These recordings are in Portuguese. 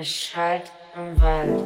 Es schallt im Wald.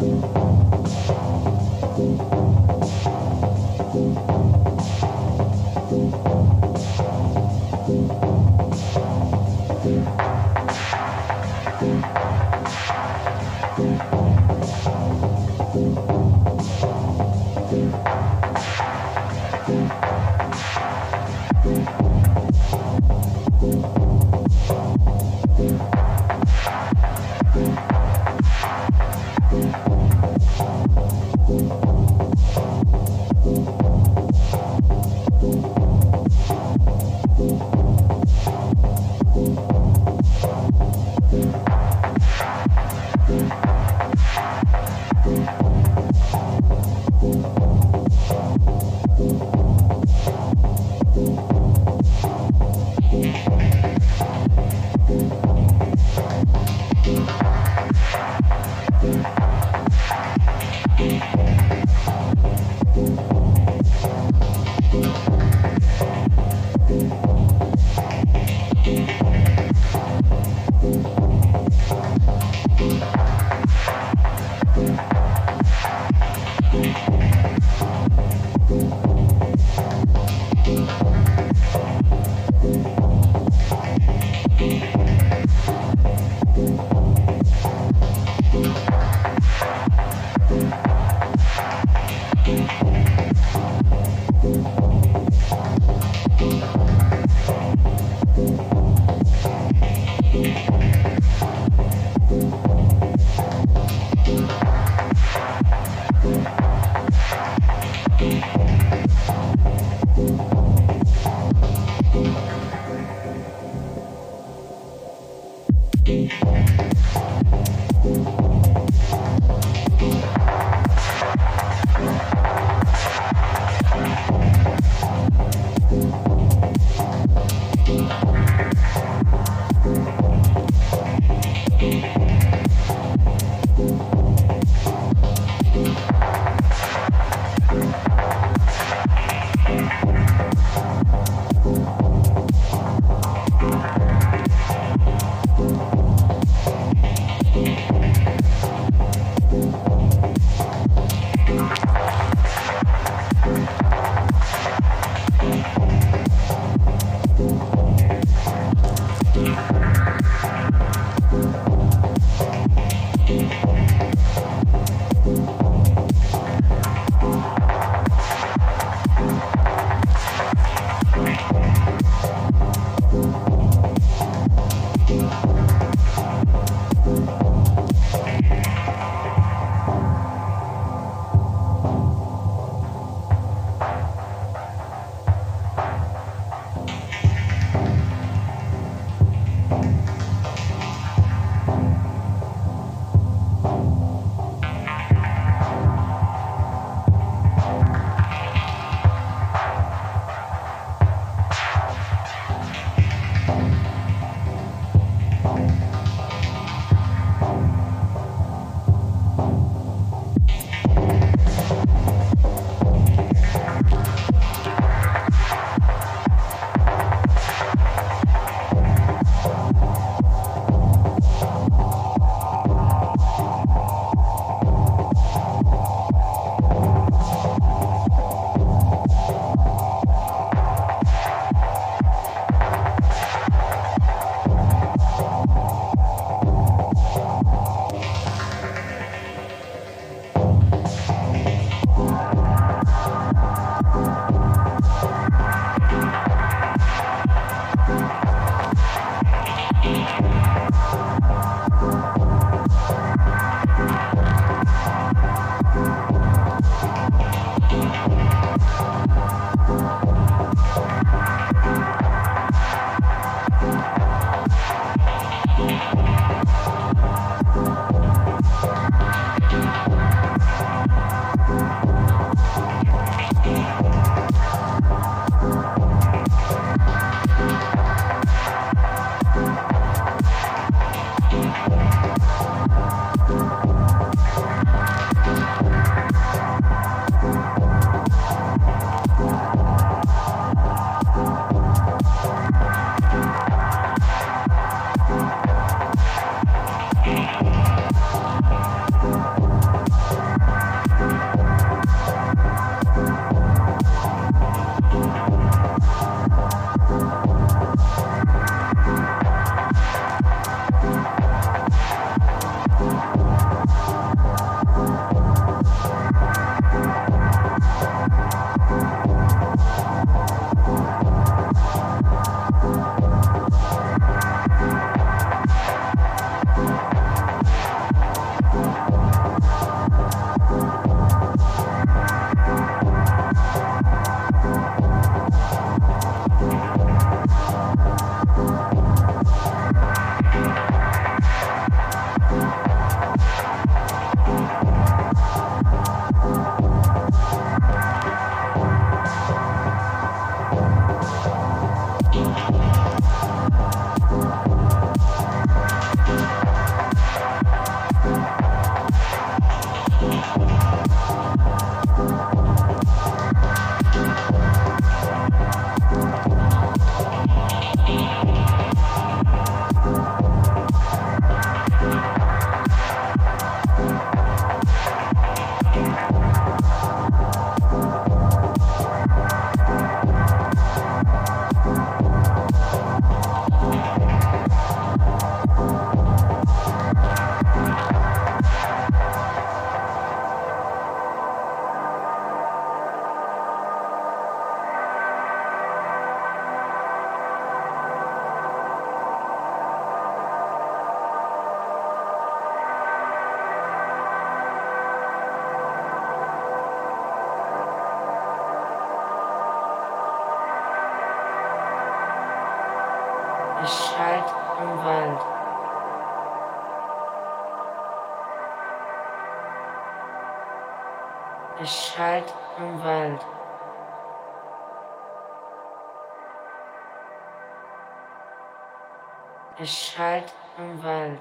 Thank Es schallt im Wald.